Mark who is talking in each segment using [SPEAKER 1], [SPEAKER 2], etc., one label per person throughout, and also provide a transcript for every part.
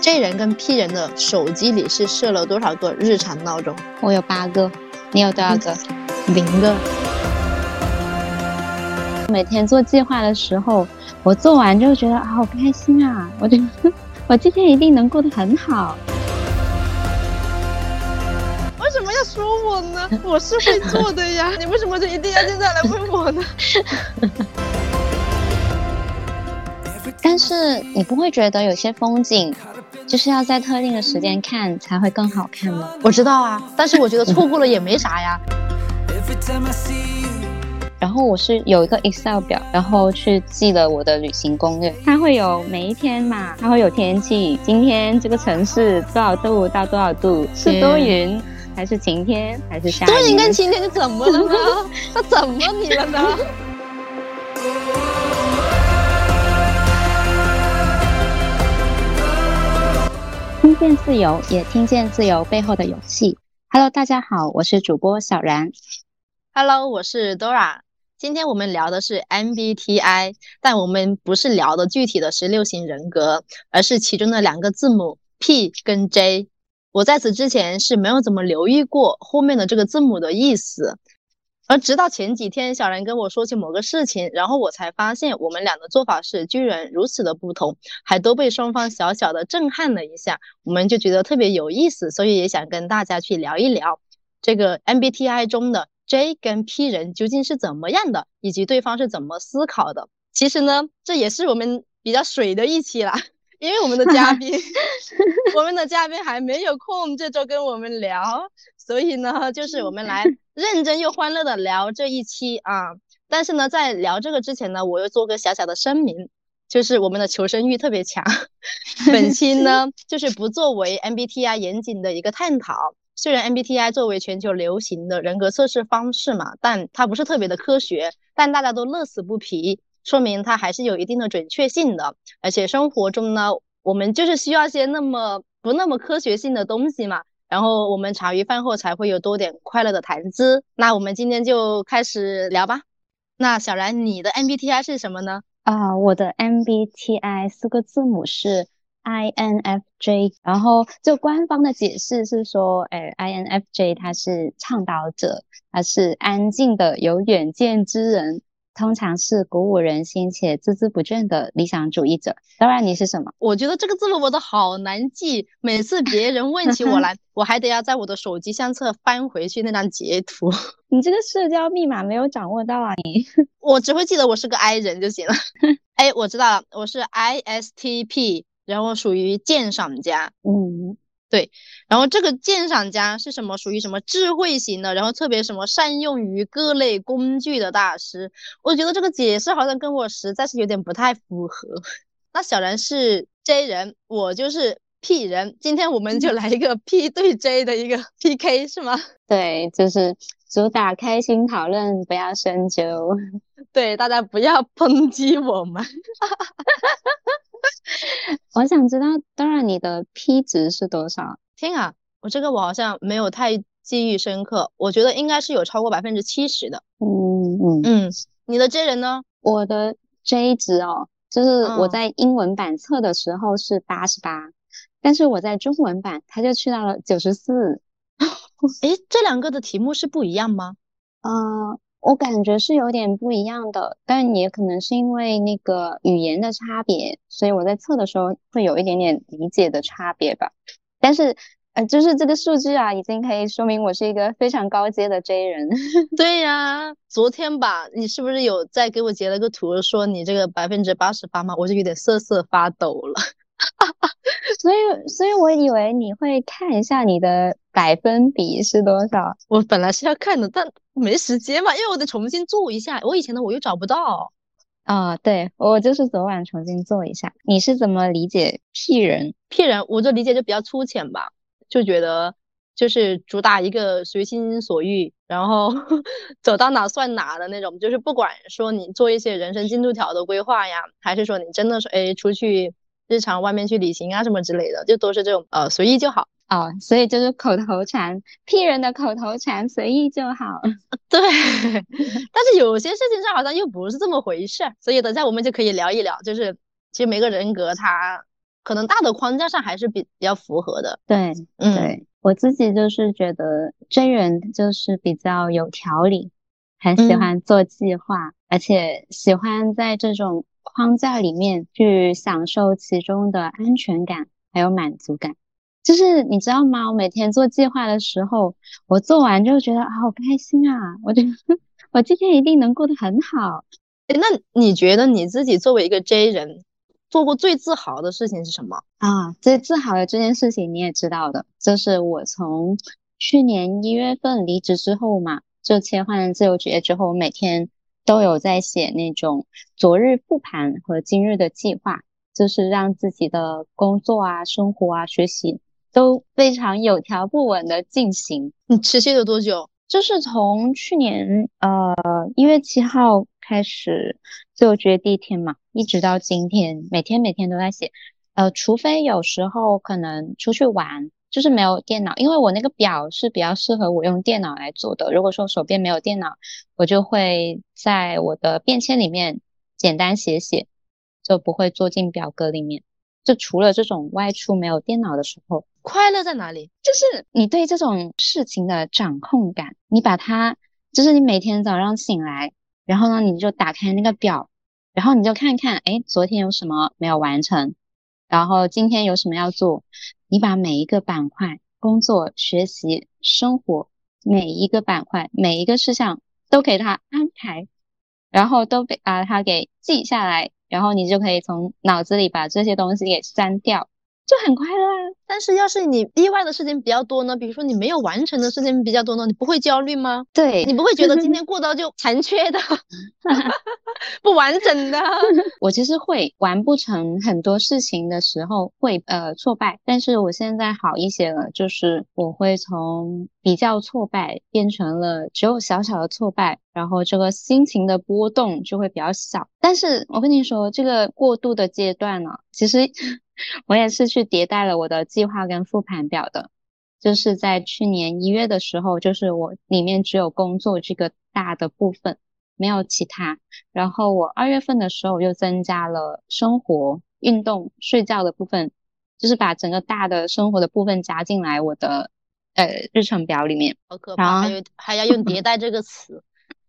[SPEAKER 1] J 人跟 P 人的手机里是设了多少个日常闹钟？
[SPEAKER 2] 我有八个，你有多少个？
[SPEAKER 1] 零个。
[SPEAKER 2] 每天做计划的时候，我做完就觉得好开心啊！我觉得 我今天一定能过得很好。
[SPEAKER 1] 为什么要说我呢？我是会做的呀，你为什么就一定要现在来问我呢？
[SPEAKER 2] 但是你不会觉得有些风景就是要在特定的时间看才会更好看吗？
[SPEAKER 1] 我知道啊，但是我觉得错过了也没啥呀。
[SPEAKER 2] 然后我是有一个 Excel 表，然后去记了我的旅行攻略。它会有每一天嘛，它会有天气，今天这个城市多少度到多少度，是多云还是晴天还是下雨？
[SPEAKER 1] 多云跟晴天就怎么了呢？它怎么你了呢？
[SPEAKER 2] 听见自由，也听见自由背后的勇气。Hello，大家好，我是主播小然。
[SPEAKER 1] Hello，我是 Dora。今天我们聊的是 MBTI，但我们不是聊的具体的十六型人格，而是其中的两个字母 P 跟 J。我在此之前是没有怎么留意过后面的这个字母的意思，而直到前几天小然跟我说起某个事情，然后我才发现我们俩的做法是居然如此的不同，还都被双方小小的震撼了一下，我们就觉得特别有意思，所以也想跟大家去聊一聊这个 MBTI 中的。J 跟 P 人究竟是怎么样的，以及对方是怎么思考的？其实呢，这也是我们比较水的一期啦，因为我们的嘉 宾，我们的嘉宾还没有空这周跟我们聊，所以呢，就是我们来 认真又欢乐的聊这一期啊。但是呢，在聊这个之前呢，我又做个小小的声明，就是我们的求生欲特别强，本期呢，就是不作为 MBTI 严谨的一个探讨。虽然 MBTI 作为全球流行的人格测试方式嘛，但它不是特别的科学，但大家都乐此不疲，说明它还是有一定的准确性的。而且生活中呢，我们就是需要些那么不那么科学性的东西嘛，然后我们茶余饭后才会有多点快乐的谈资。那我们今天就开始聊吧。那小然，你的 MBTI 是什么呢？
[SPEAKER 2] 啊，我的 MBTI 四个字母是。INFJ，然后就官方的解释是说，哎，INFJ 他是倡导者，他是安静的有远见之人，通常是鼓舞人心且孜孜不倦的理想主义者。当然，你是什么？
[SPEAKER 1] 我觉得这个字母我都好难记，每次别人问起我来，我还得要在我的手机相册翻回去那张截图。
[SPEAKER 2] 你这个社交密码没有掌握到啊？你，
[SPEAKER 1] 我只会记得我是个 I 人就行了。哎，我知道了，我是 ISTP。然后属于鉴赏家，
[SPEAKER 2] 嗯，
[SPEAKER 1] 对，然后这个鉴赏家是什么？属于什么智慧型的？然后特别什么善用于各类工具的大师？我觉得这个解释好像跟我实在是有点不太符合。那小然是 J 人，我就是 P 人，今天我们就来一个 P 对 J 的一个 PK 是吗？
[SPEAKER 2] 对，就是主打开心讨论，不要深究。
[SPEAKER 1] 对，大家不要抨击我们。
[SPEAKER 2] 我想知道，当然你的 P 值是多少？
[SPEAKER 1] 天啊，我这个我好像没有太记忆深刻，我觉得应该是有超过百分之七十的。
[SPEAKER 2] 嗯嗯
[SPEAKER 1] 嗯，你的 J 人呢？
[SPEAKER 2] 我的 J 值哦，就是我在英文版测的时候是八十八，但是我在中文版它就去到了九十四。
[SPEAKER 1] 哎，这两个的题目是不一样吗？
[SPEAKER 2] 啊。我感觉是有点不一样的，但也可能是因为那个语言的差别，所以我在测的时候会有一点点理解的差别吧。但是，呃，就是这个数据啊，已经可以说明我是一个非常高阶的 J 人。
[SPEAKER 1] 对呀，昨天吧，你是不是有在给我截了个图，说你这个百分之八十八吗？我就有点瑟瑟发抖了。
[SPEAKER 2] 所以，所以我以为你会看一下你的百分比是多少。
[SPEAKER 1] 我本来是要看的，但没时间嘛，因为我得重新做一下。我以前的我又找不到。
[SPEAKER 2] 啊，对我就是昨晚重新做一下。你是怎么理解 P 人
[SPEAKER 1] ？P 人，我就理解就比较粗浅吧，就觉得就是主打一个随心所欲，然后 走到哪算哪的那种。就是不管说你做一些人生进度条的规划呀，还是说你真的是哎出去。日常外面去旅行啊什么之类的，就都是这种呃随意就好
[SPEAKER 2] 哦，所以就是口头禅，P 人的口头禅随意就好。
[SPEAKER 1] 对，但是有些事情上好像又不是这么回事，所以等下我们就可以聊一聊，就是其实每个人格他可能大的框架上还是比比较符合的。
[SPEAKER 2] 对，
[SPEAKER 1] 嗯，
[SPEAKER 2] 对我自己就是觉得真人就是比较有条理，很喜
[SPEAKER 1] 嗯
[SPEAKER 2] 欢做计划，而且喜欢在这种框架里面去享受其中的安全感还有满足感。就是你知道吗？我每天做计划的时候，我做完就觉得啊好开心啊！我觉得我今天一定能过得很好。
[SPEAKER 1] 那你觉得你自己作为一个 J 人，做过最自豪的事情是什么？
[SPEAKER 2] 啊，最自豪的这件事情你也知道的，就是我从去年一月份离职之后嘛，就切换自由职业之后，我每天都有在写那种昨日复盘和今日的计划，就是让自己的工作啊、生活啊、学习都非常有条不紊的进行。
[SPEAKER 1] 你持续了多久？
[SPEAKER 2] 就是从去年呃一月七号开始自由职业第一天嘛，一直到今天，每天每天都在写。呃，除非有时候可能出去玩，就是没有电脑，因为我那个表是比较适合我用电脑来做的。如果说手边没有电脑，我就会在我的便签里面简单写写，就不会做进表格里面。就除了这种外出没有电脑的时候，
[SPEAKER 1] 快乐在哪里？
[SPEAKER 2] 就是你对这种事情的掌控感，你把它，就是你每天早上醒来，然后呢，你就打开那个表，然后你就看看，哎，昨天有什么没有完成，然后今天有什么要做，你把每一个板块，工作、学习、生活，每一个板块、每一个事项都给它安排，然后都被把它给记下来，然后你就可以从脑子里把这些东西给删掉，就很快乐。
[SPEAKER 1] 但是要是你意外的事情比较多呢，比如说你没有完成的事情比较多呢，你不会焦虑吗？
[SPEAKER 2] 对，
[SPEAKER 1] 你不会觉得今天 过到就残缺的、不完整的？
[SPEAKER 2] 我其实会完不成很多事情的时候会呃挫败，但是我现在好一些了，就是我会从比较挫败变成了只有小小的挫败，然后这个心情的波动就会比较小。但是我跟你说，这个过渡的阶段呢，其实我也是去迭代了我的计划跟复盘表的。就是在去年一月的时候，就是我里面只有工作这个大的部分，没有其他。然后我二月份的时候又增加了生活、运动、睡觉的部分，就是把整个大的生活的部分加进来我的呃日程表里面。
[SPEAKER 1] 好可怕，还有还要用迭代这个词。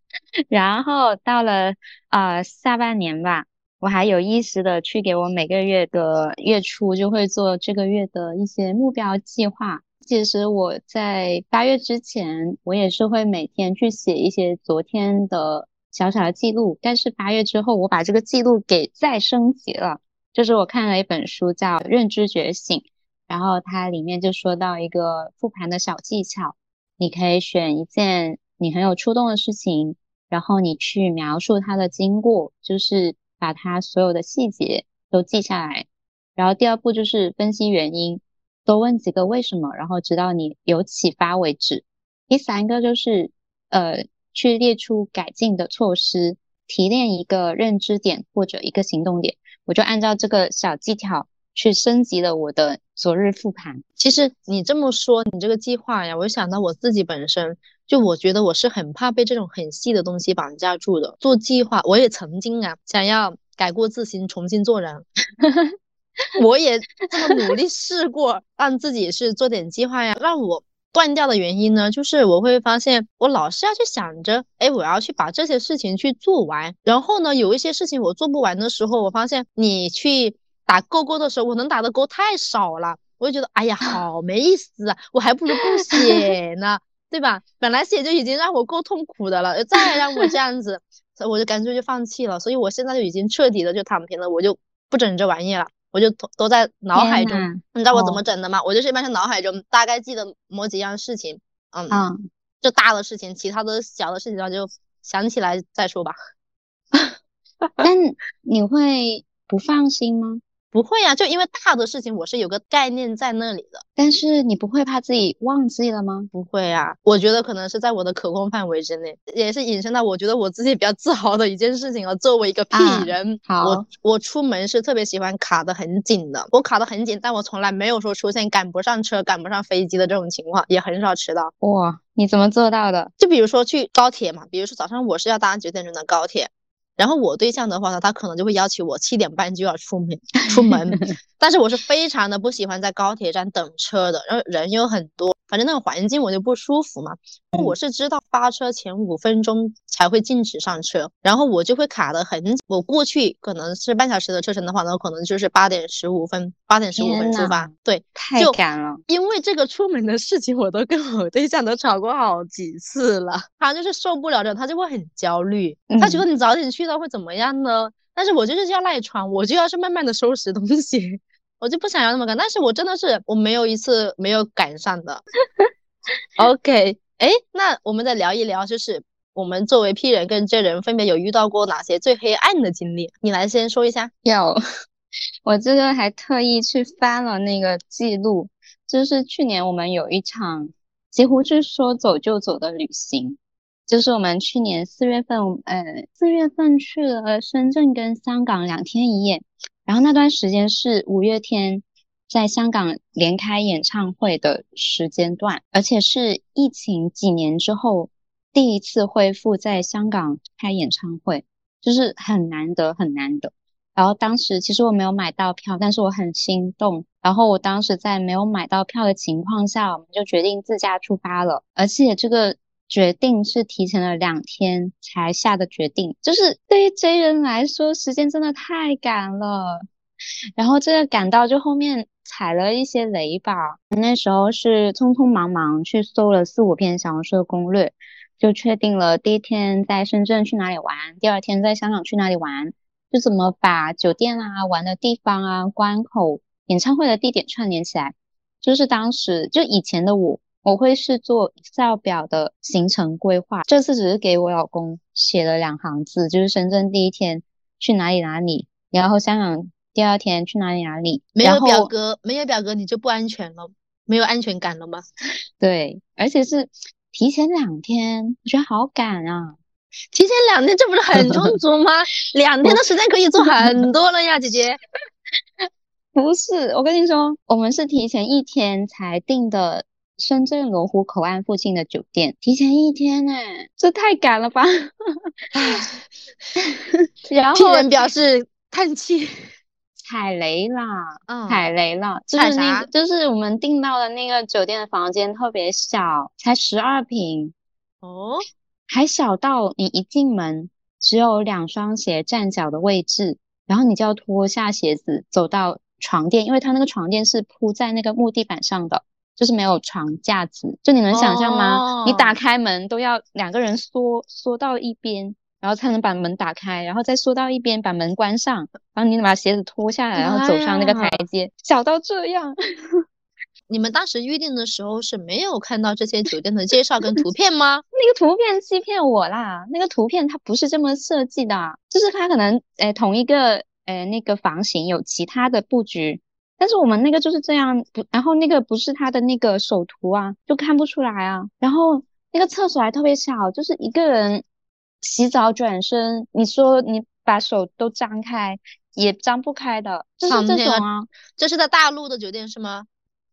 [SPEAKER 2] 然后到了呃下半年吧，我还有意识的去给我每个月的月初就会做这个月的一些目标计划。其实我在八月之前，我也是会每天去写一些昨天的小小的记录，但是八月之后，我把这个记录给再升级了。就是我看了一本书叫《认知觉醒》，然后它里面就说到一个复盘的小技巧，你可以选一件你很有触动的事情，然后你去描述它的经过，就是把它所有的细节都记下来。然后第二步就是分析原因。多问几个为什么，然后直到你有启发为止。第三个就是呃，去列出改进的措施，提炼一个认知点或者一个行动点。我就按照这个小技巧去升级了我的昨日复盘。
[SPEAKER 1] 其实你这么说，你这个计划呀，我就想到我自己本身，就我觉得我是很怕被这种很细的东西绑架住的。做计划，我也曾经啊想要改过自新，重新做人。我也这么努力试过，让自己是做点计划呀。让我断掉的原因呢，就是我会发现我老是要去想着，哎，我要去把这些事情去做完。然后呢，有一些事情我做不完的时候，我发现你去打勾勾的时候，我能打的勾太少了，我就觉得，哎呀，好没意思啊，我还不如不写呢，对吧？本来写就已经让我够痛苦的了，再让我这样子，所以我就干脆就放弃了。所以我现在就已经彻底的就躺平了，我就不整这玩意了。我就都都在脑海中，你知道我怎么整的吗？我就是一般是脑海中大概记得某几样事情，嗯，
[SPEAKER 2] 嗯
[SPEAKER 1] 就大的事情，其他的小的事情，就想起来再说吧。
[SPEAKER 2] 但你会不放心吗？
[SPEAKER 1] 不会呀、就因为大的事情我是有个概念在那里的。
[SPEAKER 2] 但是你不会怕自己忘记了吗？
[SPEAKER 1] 不会啊、我觉得可能是在我的可控范围之内，也是引申到我觉得我自己比较自豪的一件事情了。作为一个 P
[SPEAKER 2] 啊
[SPEAKER 1] 人，
[SPEAKER 2] 好
[SPEAKER 1] 我我出门是特别喜欢卡的很紧的，我卡的很紧，但我从来没有说出现赶不上车、赶不上飞机的这种情况，也很少迟到。
[SPEAKER 2] 哇，你怎么做到的？
[SPEAKER 1] 就比如说去高铁嘛，比如说早上我是要搭九点钟的高铁，然后我对象的话呢，他可能就会要求我七点半就要出门 出门，但是我是非常的不喜欢在高铁站等车的，然后人又很多，反正那个环境我就不舒服嘛。我是知道发车前五分钟才会禁止上车，然后我就会卡的很。我过去可能是半小时的车程的话呢，可能就是八点十五分，八点十五分出发。对，
[SPEAKER 2] 太赶了。
[SPEAKER 1] 因为这个出门的事情，我都跟我对象都吵过好几次了。他就是受不了这，他就会很焦虑，他觉得你早点去。那会怎么样呢？但是我就是要赖床，我就要是慢慢的收拾东西，我就不想要那么赶。但是我真的是我没有一次没有赶上的。OK，哎，那我们再聊一聊，就是我们作为 P 人跟 J 人分别有遇到过哪些最黑暗的经历？你来先说一下。
[SPEAKER 2] 有，我这个还特意去翻了那个记录，就是去年我们有一场几乎是说走就走的旅行。就是我们去年四月份，呃，四月份去了深圳跟香港两天一夜，然后那段时间是五月天在香港连开演唱会的时间段，而且是疫情几年之后第一次恢复在香港开演唱会，就是很难得很难得。然后当时其实我没有买到票，但是我很心动。然后我当时在没有买到票的情况下，我们就决定自驾出发了，而且这个。决定是提前了两天才下的决定，就是对于 J 人来说，时间真的太赶了。然后这个赶到就后面踩了一些雷吧。那时候是匆匆忙忙去搜了四五篇小红书的攻略，就确定了第一天在深圳去哪里玩，第二天在香港去哪里玩，就怎么把酒店啊、玩的地方啊、关口、演唱会的地点串联起来。就是当时就以前的我。我会是做 Excel 表的行程规划，这次只是给我老公写了两行字，就是深圳第一天去哪里哪里，然后香港第二天去哪里哪里。
[SPEAKER 1] 没有表格，没有表格你就不安全了，没有安全感了吗？
[SPEAKER 2] 对，而且是提前两天，我觉得好赶啊！
[SPEAKER 1] 提前两天，这不是很充足吗？两天的时间可以做很多了呀，姐姐。
[SPEAKER 2] 不是，我跟你说，我们是提前一天才定的。深圳罗湖口岸附近的酒店，提前一天哎，这太赶了吧！然后
[SPEAKER 1] 人表示叹气，
[SPEAKER 2] 踩雷啦，踩雷了，就是那个，就是我们订到的那个酒店的房间特别小，才十二平
[SPEAKER 1] 哦，
[SPEAKER 2] 还小到你一进门只有两双鞋站脚的位置，然后你就要脱下鞋子走到床垫，因为它那个床垫是铺在那个木地板上的。就是没有床架子，就你能想象吗？你打开门都要两个人缩缩到一边，然后才能把门打开，然后再缩到一边把门关上，然后你把鞋子脱下来，然后走上那个台阶，小到这样。
[SPEAKER 1] 你们当时预定的时候是没有看到这些酒店的介绍跟图片吗？
[SPEAKER 2] 那个图片欺骗我啦，那个图片它不是这么设计的，就是它可能诶同一个诶那个房型有其他的布局。但是我们那个就是这样，不，然后那个不是他的那个首图啊，就看不出来啊。然后那个厕所还特别小，就是一个人洗澡转身，你说你把手都张开也张不开的，就是这种啊。
[SPEAKER 1] 这是在大陆的酒店是吗？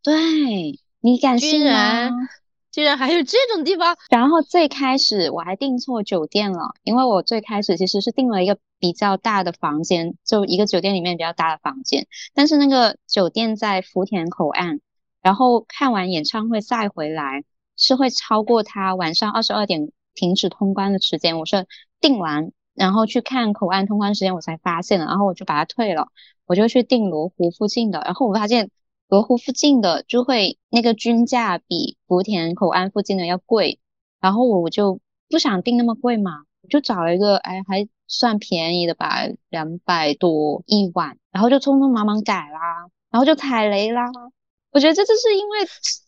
[SPEAKER 2] 对，你敢信吗？
[SPEAKER 1] 居然还有这种地方！
[SPEAKER 2] 然后最开始我还订错酒店了，因为我最开始其实是订了一个比较大的房间，就一个酒店里面比较大的房间。但是那个酒店在福田口岸，然后看完演唱会再回来是会超过他晚上二十二点停止通关的时间。我是订完然后去看口岸通关时间，我才发现的，然后我就把它退了，我就去订罗湖附近的，然后我发现。罗湖附近的就会那个均价比福田口岸附近的要贵，然后我就不想订那么贵嘛，我就找了一个哎还算便宜的吧，两百多一晚，然后就匆匆忙忙改啦，然后就踩雷啦。我觉得这就是因为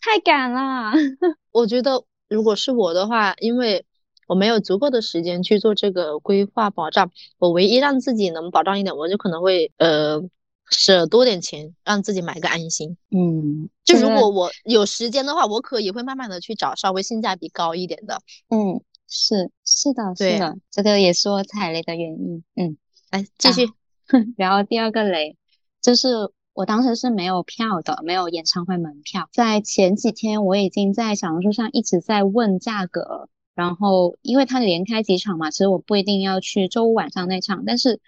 [SPEAKER 2] 太赶啦。
[SPEAKER 1] 我觉得如果是我的话，因为我没有足够的时间去做这个规划保障，我唯一让自己能保障一点，我就可能会呃。舍多点钱，让自己买个安心。
[SPEAKER 2] 嗯，
[SPEAKER 1] 就如果我有时间的话，我可以会慢慢的去找稍微性价比高一点的。
[SPEAKER 2] 嗯，是是的，是的，这个也是我踩雷的原因。嗯，
[SPEAKER 1] 来继续。
[SPEAKER 2] 然后第二个雷就是我当时是没有票的，没有演唱会门票。在前几天我已经在小红书上一直在问价格，然后因为他连开几场嘛，其实我不一定要去周五晚上那场，但是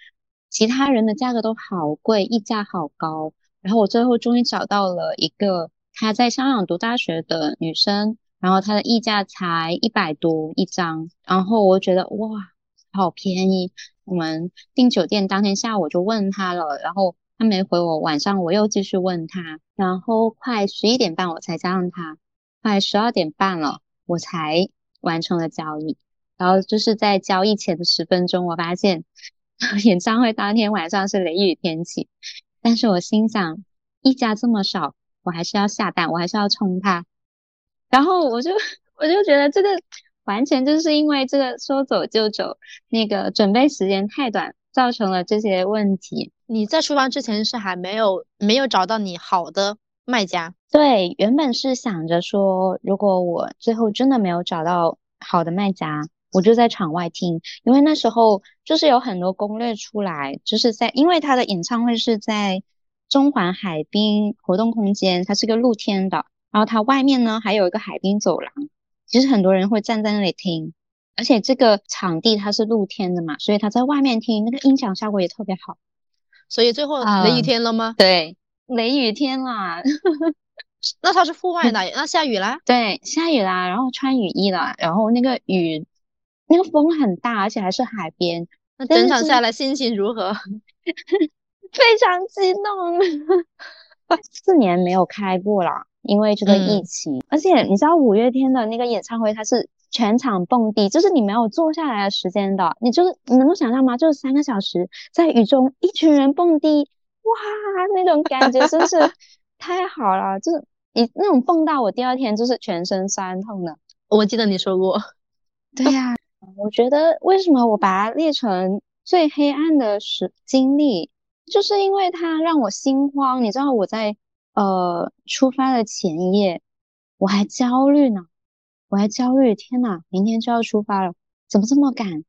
[SPEAKER 2] 其他人的价格都好贵，溢价好高。然后我最后终于找到了一个她在香港读大学的女生，然后她的溢价才一百多一张，然后我觉得哇，好便宜。我们订酒店当天下午就问他了，然后他没回我，晚上我又继续问他，然后快十一点半我才加上他，快十二点半了我才。完成了交易，然后就是在交易前的十分钟，我发现 演唱会当天晚上是雷雨天气，但是我心想，溢价这么少，我还是要下单，我还是要冲它。然后我就我就觉得这个完全就是因为这个说走就走，那个准备时间太短，造成了这些问题。
[SPEAKER 1] 你在出发之前是还没有没有找到你好的卖家？
[SPEAKER 2] 对，原本是想着说，如果我最后真的没有找到好的卖家，我就在场外听，因为那时候就是有很多攻略出来，就是在因为他的演唱会是在中环海滨活动空间，它是个露天的，然后它外面呢还有一个海滨走廊，其实很多人会站在那里听，而且这个场地它是露天的嘛，所以他在外面听那个音响效果也特别好，
[SPEAKER 1] 所以最后雷雨天了吗？
[SPEAKER 2] 对，雷雨天啦。
[SPEAKER 1] 那它是户外的，那下雨啦？
[SPEAKER 2] 对，下雨啦，然后穿雨衣了，然后那个雨，那个风很大，而且还是海边。
[SPEAKER 1] 那整场下来心情如何？
[SPEAKER 2] 非常激动。四年没有开过了，因为这个疫情。而且你知道五月天的那个演唱会，它是全场蹦迪，就是你没有坐下来的时间的，你就是你能够想象吗？就是三个小时在雨中，一群人蹦迪，哇，那种感觉真是。太好了，就是你那种蹦到我第二天就是全身酸痛的。
[SPEAKER 1] 我记得你说过。
[SPEAKER 2] 对呀，我觉得为什么我把它列成最黑暗的时经历，就是因为它让我心慌。你知道我在呃出发的前一夜，我还焦虑呢，我还焦虑，天呐，明天就要出发了，怎么这么赶？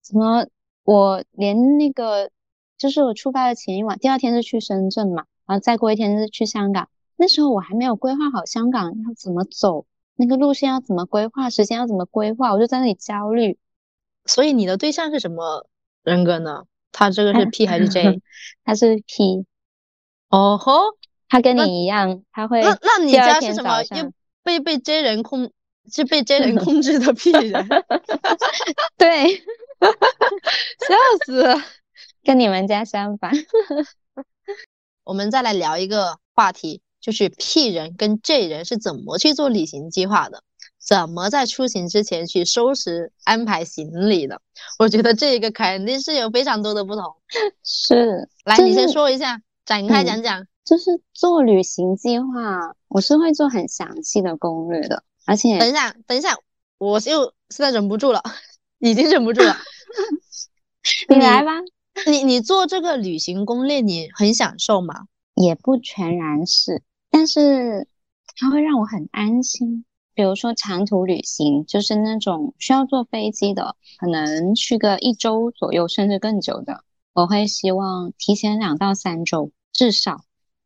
[SPEAKER 2] 怎么我连那个就是我出发的前一晚，第二天是去深圳嘛？然后再过一天是去香港，那时候我还没有规划好香港要怎么走，那个路线要怎么规划，时间要怎么规划，我就在那里焦虑。
[SPEAKER 1] 所以你的对象是什么人格呢？他这个是 P 还是 J？
[SPEAKER 2] 他是 P。
[SPEAKER 1] 哦吼，
[SPEAKER 2] 他跟你一样，他会。
[SPEAKER 1] 那那你家是什么？又被被真人控，是被真人控制的 P 人。
[SPEAKER 2] 对，
[SPEAKER 1] 笑死，
[SPEAKER 2] 跟你们家相反。
[SPEAKER 1] 我们再来聊一个话题，就是 P 人跟 J 人是怎么去做旅行计划的，怎么在出行之前去收拾安排行李的。我觉得这一个肯定是有非常多的不同。
[SPEAKER 2] 是，
[SPEAKER 1] 来，你先说一下，展开讲讲。
[SPEAKER 2] 就是做旅行计划，我是会做很详细的攻略的，而且
[SPEAKER 1] 等一下，等一下，我又现在忍不住了，已经忍不住了，
[SPEAKER 2] 你来吧。
[SPEAKER 1] 你你做这个旅行攻略，你很享受吗？
[SPEAKER 2] 也不全然是，但是它会让我很安心。比如说长途旅行，就是那种需要坐飞机的，可能去个一周左右，甚至更久的，我会希望提前两到三周至少。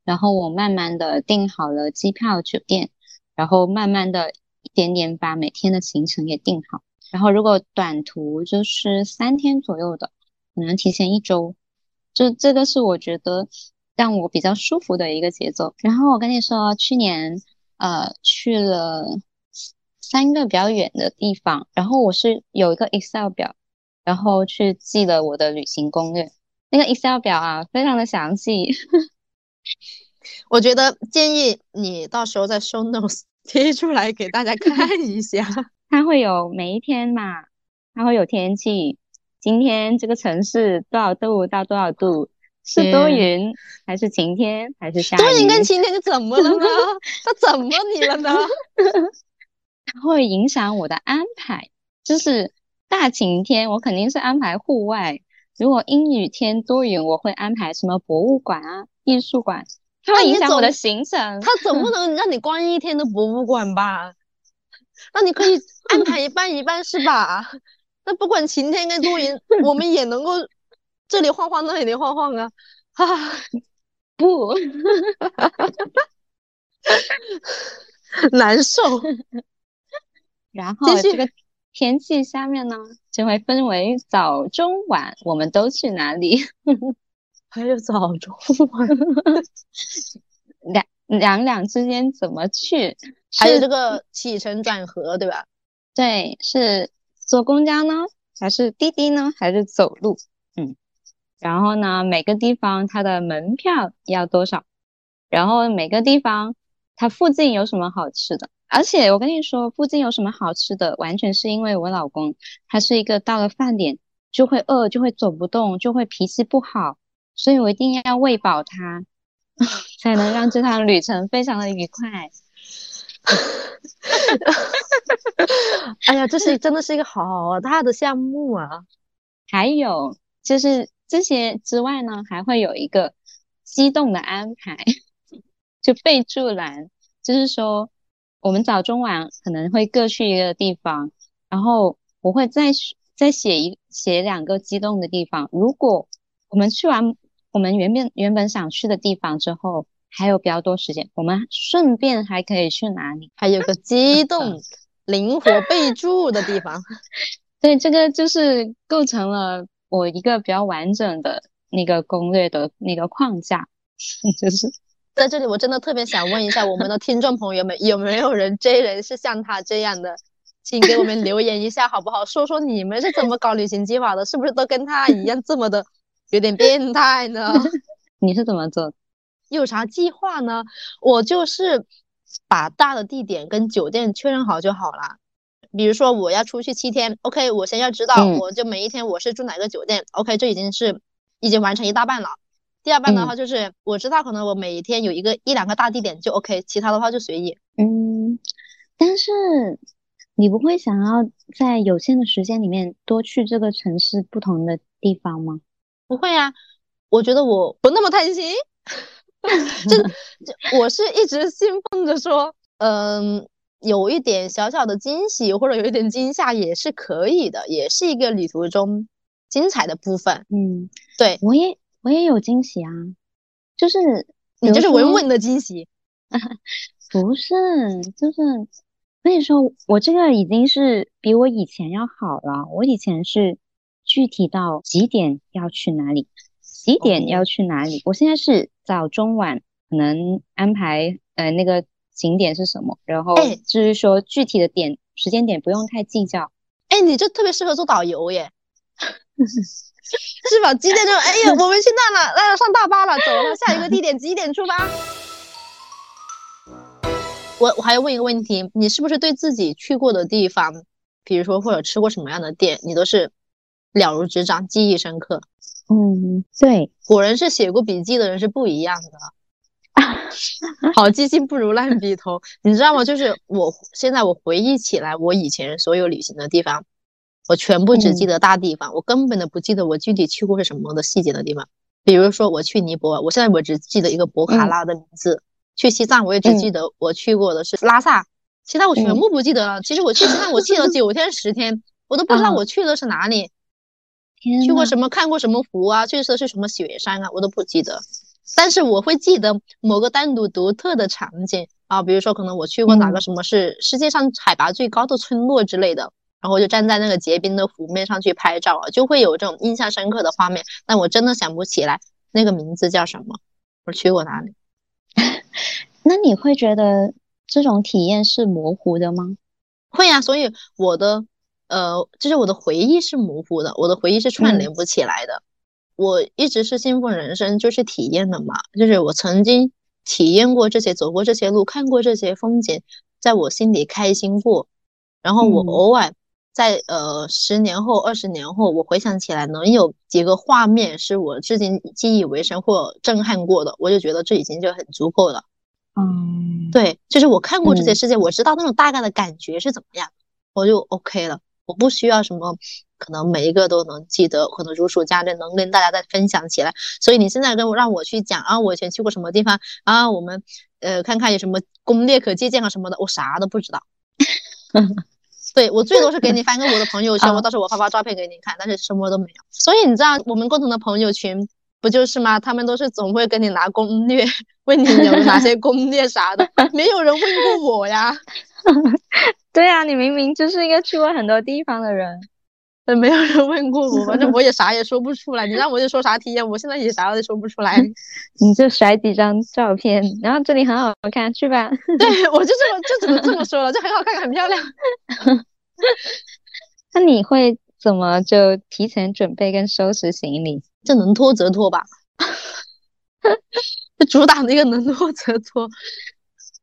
[SPEAKER 2] 然后我慢慢的订好了机票、酒店，然后慢慢的一点点把每天的行程也定好。然后如果短途就是三天左右的。可能提前一周，就这个是我觉得让我比较舒服的一个节奏。然后我跟你说，去年呃去了三个比较远的地方，然后我是有一个 Excel 表，然后去记了我的旅行攻略。那个 Excel 表啊，非常的详细。
[SPEAKER 1] 我觉得建议你到时候在 Show Notes 贴出来给大家看 一下。
[SPEAKER 2] 它会有每一天嘛，它会有天气。今天这个城市多少度到多少度？是多云还是晴天还是下雨？
[SPEAKER 1] 多云跟晴天是怎么了呢？它怎么你了呢？
[SPEAKER 2] 它会影响我的安排。就是大晴天，我肯定是安排户外；如果阴雨天多云，我会安排什么博物馆啊、艺术馆。它会影响我的行程。
[SPEAKER 1] 它总不能让你逛一天的博物馆吧？那你可以安排一半一半是吧？那不管晴天跟多云，我们也能够这里晃晃，那里晃晃啊！哈，
[SPEAKER 2] 不，
[SPEAKER 1] 难受。
[SPEAKER 2] 然后这个天气下面呢，就会分为早、中、晚，我们都去哪里？
[SPEAKER 1] 还有早、中、晚，
[SPEAKER 2] 两两两之间怎么去？
[SPEAKER 1] 还有这个起承转合，对吧？
[SPEAKER 2] 对，是坐公交呢，还是滴滴呢，还是走路？嗯，然后呢，每个地方它的门票要多少？然后每个地方它附近有什么好吃的？而且我跟你说，附近有什么好吃的，完全是因为我老公他是一个到了饭点就会饿，就会走不动，就会脾气不好，所以我一定要喂饱它，才能让这趟旅程非常的愉快。
[SPEAKER 1] 哎呀，这是真的是一个好大的项目啊！
[SPEAKER 2] 还有就是这些之外呢，还会有一个激动的安排，就备注栏，就是说。我们早中晚可能会各去一个地方，然后我会再再写一写两个激动的地方。如果我们去完我们原本原本想去的地方之后，还有比较多时间，我们顺便还可以去哪里？
[SPEAKER 1] 还有个机动 灵活备注的地方。
[SPEAKER 2] 对，这个就是构成了我一个比较完整的那个攻略的那个框架，就是。
[SPEAKER 1] 在这里，我真的特别想问一下我们的听众朋友们，有没有人 J 人是像他这样的？请给我们留言一下好不好？说说你们是怎么搞旅行计划的？是不是都跟他一样这么的有点变态呢？
[SPEAKER 2] 你是怎么做？
[SPEAKER 1] 有啥计划呢？我就是把大的地点跟酒店确认好就好了。比如说我要出去七天，OK，我先要知道，我就每一天我是住哪个酒店，OK，这已经是已经完成一大半了。第二半的话就是我知道可能我每一天有一个一两个大地点就 OK，其他的话就随意。
[SPEAKER 2] 嗯，但是你不会想要在有限的时间里面多去这个城市不同的地方吗？
[SPEAKER 1] 不会啊，我觉得我不那么贪心，就 就我是一直信奉着说，嗯，有一点小小的惊喜或者有一点惊吓也是可以的，也是一个旅途中精彩的部分。
[SPEAKER 2] 嗯，
[SPEAKER 1] 对
[SPEAKER 2] 我也。我也有惊喜啊，就是
[SPEAKER 1] 你就是稳稳的惊喜，
[SPEAKER 2] 不是，就是所以说，我这个已经是比我以前要好了。我以前是具体到几点要去哪里，几点要去哪里。我现在是早中晚可能安排，呃，那个景点是什么，然后就是说具体的点时间点不用太计较。
[SPEAKER 1] 哎，你这特别适合做导游耶。是吧？几点钟？哎呀，我们去那了，那上大巴了，走了，下一个地点几点出发？我我还要问一个问题，你是不是对自己去过的地方，比如说或者吃过什么样的店，你都是了如指掌，记忆深刻？
[SPEAKER 2] 嗯，对，
[SPEAKER 1] 果然是写过笔记的人是不一样的。好记性不如烂笔头，你知道吗？就是我现在我回忆起来，我以前所有旅行的地方。我全部只记得大地方，我根本都不记得我具体去过是什么的细节的地方。比如说我去尼泊尔，我现在我只记得一个博卡拉的名字；去西藏，我也只记得我去过的是拉萨，其他我全部不记得了。其实我去西藏，我去了九天十天，我都不知道我去的是哪里，去过什么，看过什么湖啊，去的是什么雪山啊，我都不记得。但是我会记得某个单独独特的场景啊，比如说可能我去过哪个什么是世界上海拔最高的村落之类的。然后我就站在那个结冰的湖面上去拍照啊，就会有这种印象深刻的画面。但我真的想不起来那个名字叫什么，我去过哪里？
[SPEAKER 2] 那你会觉得这种体验是模糊的吗？
[SPEAKER 1] 会呀，所以我的呃，就是我的回忆是模糊的，我的回忆是串联不起来的。我一直是信奉人生就是体验的嘛，就是我曾经体验过这些，走过这些路，看过这些风景，在我心里开心过，然后我偶尔。在呃十年后、二十年后，我回想起来能有几个画面是我至今记忆为深或震撼过的，我就觉得这已经就很足够了。
[SPEAKER 2] 嗯，
[SPEAKER 1] 对，就是我看过这些世界，我知道那种大概的感觉是怎么样，我就 OK 了。我不需要什么，可能每一个都能记得，可能如数家珍，能跟大家再分享起来。所以你现在跟我让我去讲啊，我以前去过什么地方啊，我们呃看看有什么攻略可借鉴啊什么的，我啥都不知道。对我最多是给你翻个我的朋友圈，我到时候我发发照片给你看，但是什么都没有。所以你知道我们共同的朋友群不就是吗？他们都是总会跟你拿攻略，问你有哪些攻略啥的，没有人问过我呀。
[SPEAKER 2] 对啊，你明明就是一个去过很多地方的人，
[SPEAKER 1] 没有人问过我，反正我也啥也说不出来。你让我就说啥体验，我现在也啥也说不出来。
[SPEAKER 2] 你就甩几张照片，然后这里很好看，去吧。
[SPEAKER 1] 对，我就这么就只能这么说了，就很好看，很漂亮。
[SPEAKER 2] 那你会怎么就提前准备跟收拾行李？
[SPEAKER 1] 这能拖则拖吧。主打那个能拖则拖。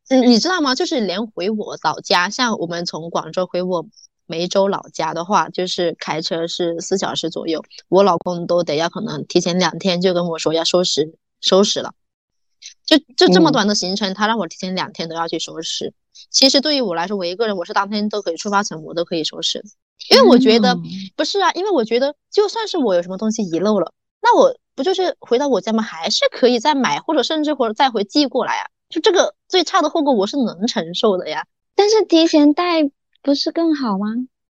[SPEAKER 1] 嗯，你知道吗？就是连回我老家，像我们从广州回我梅州老家的话，就是开车是四小时左右，我老公都得要可能提前两天就跟我说要收拾收拾了。就就这么短的行程，他让我提前两天都要去收拾。其实对于我来说，我一个人我是当天都可以出发前我都可以收拾，因为我觉得不是啊，因为我觉得就算是我有什么东西遗漏了，那我不就是回到我家吗？还是可以再买，或者甚至或者再回寄过来啊。就这个最差的后果我是能承受的呀。
[SPEAKER 2] 但是提前带不是更好吗？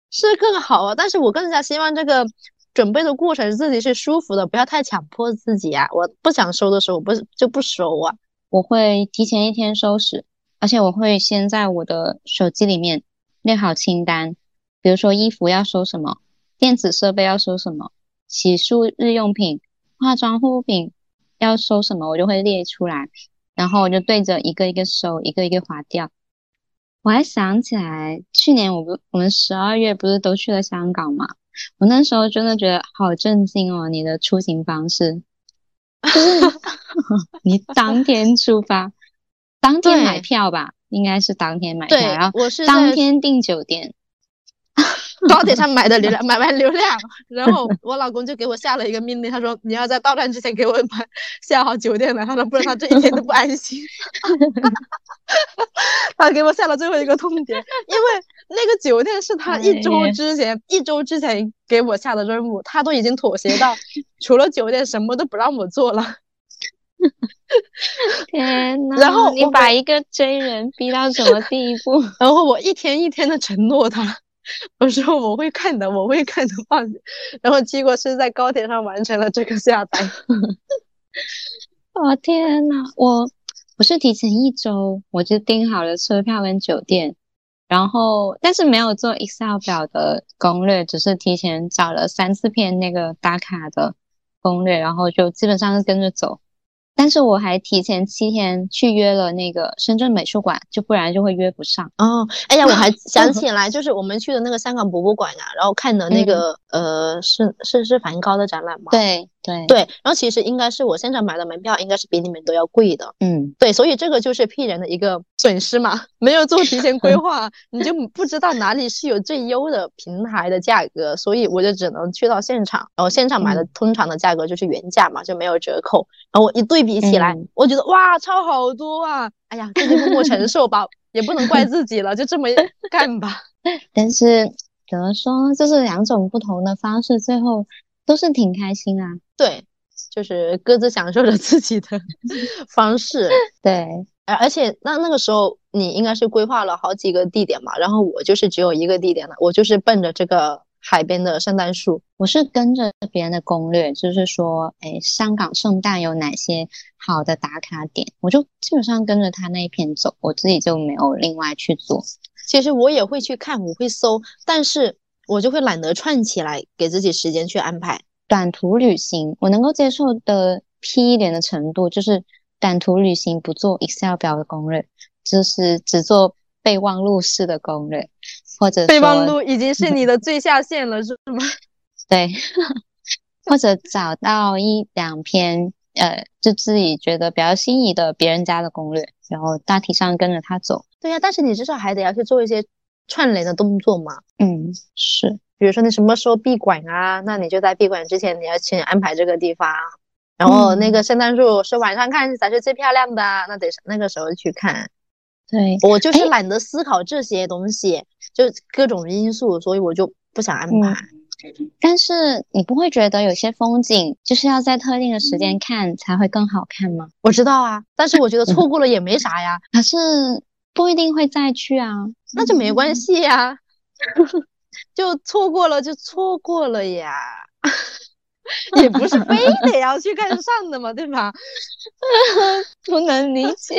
[SPEAKER 1] 是更好啊，但是我更加希望这个准备的过程自己是舒服的，不要太强迫自己啊。我不想收的时候，我不就不收啊。
[SPEAKER 2] 我会提前一天收拾，而且我会先在我的手机里面列好清单，比如说衣服要收什么，电子设备要收什么，洗漱日用品、化妆护肤品要收什么，我就会列出来，然后我就对着一个一个收，一个一个划掉。我还想起来，去年我不我们十二月不是都去了香港嘛？我那时候真的觉得好震惊哦，你的出行方式，你当天出发，当天买票吧，应该是当天买票，然后
[SPEAKER 1] 我是
[SPEAKER 2] 当天订酒店。
[SPEAKER 1] 高铁上买的流量，买完流量，然后 我老公就给我下了一个命令，他说你要在到站之前给我买下好酒店的，他说不然他这一天都不安心。他给我下了最后一个痛点，因为那个酒店是他一周之前一周之前给我下的任务，他都已经妥协到除了酒店什么都不让我做了。
[SPEAKER 2] 天呐！
[SPEAKER 1] 然后
[SPEAKER 2] 你把一个追人逼到什么地步？
[SPEAKER 1] 然后我一天一天的承诺他。我说我会看的，我会看的放心。然后结果是在高铁上完成了这个下单。
[SPEAKER 2] 哦天呐，我我是提前一周我就订好了车票跟酒店，然后但是没有做 Excel 表的攻略，只是提前找了三四篇那个打卡的攻略，然后就基本上是跟着走。但是我还提前七天去约了那个深圳美术馆，就不然就会约不上
[SPEAKER 1] 哦。哎呀，我还 想起来，就是我们去的那个香港博物馆呀，然后看的那个呃，是是是梵高的展览吗？
[SPEAKER 2] 对对
[SPEAKER 1] 对。然后其实应该是我现场买的门票，应该是比你们都要贵的。
[SPEAKER 2] 嗯，
[SPEAKER 1] 对，所以这个就是骗人的一个损失嘛，没有做提前规划，你就不知道哪里是有最优的平台的价格，所以我就只能去到现场，然后现场买的通常的价格就是原价嘛，就没有折扣。然后我一对比。起来，我觉得哇，差好多啊！哎呀，自己默默承受吧，也不能怪自己了，就这么干吧。
[SPEAKER 2] 但是怎么说，就是两种不同的方式，最后都是挺开心啊。
[SPEAKER 1] 对，就是各自享受着自己的 方式。
[SPEAKER 2] 对，
[SPEAKER 1] 而而且那那个时候你应该是规划了好几个地点嘛，然后我就是只有一个地点了，我就是奔着这个。海边的圣诞树，
[SPEAKER 2] 我是跟着别人的攻略，就是说，哎，香港圣诞有哪些好的打卡点，我就基本上跟着他那一篇走，我自己就没有另外去做。
[SPEAKER 1] 其实我也会去看，我会搜，但是我就会懒得串起来，给自己时间去安排
[SPEAKER 2] 短途旅行。我能够接受的 P 一点的程度，就是短途旅行不做 Excel 表的攻略，就是只做。备忘录式的攻略，或者
[SPEAKER 1] 备忘录已经是你的最下限了，是吗？
[SPEAKER 2] 对，或者找到一两篇，呃，就自己觉得比较心仪的别人家的攻略，然后大体上跟着他走。
[SPEAKER 1] 对呀，但是你至少还得要去做一些串联的动作嘛。
[SPEAKER 2] 嗯，是，
[SPEAKER 1] 比如说你什么时候闭馆啊？那你就在闭馆之前你要先安排这个地方，然后那个圣诞树是晚上看才是最漂亮的，那得那个时候去看。
[SPEAKER 2] 对
[SPEAKER 1] 我就是懒得思考这些东西，就各种因素，所以我就不想安排。
[SPEAKER 2] 但是你不会觉得有些风景就是要在特定的时间看才会更好看吗？
[SPEAKER 1] 我知道啊，但是我觉得错过了也没啥呀。
[SPEAKER 2] 可是不一定会再去啊，
[SPEAKER 1] 那就没关系呀，就错过了就错过了呀，也不是非得要去看上的嘛，对吧？
[SPEAKER 2] 不能理解。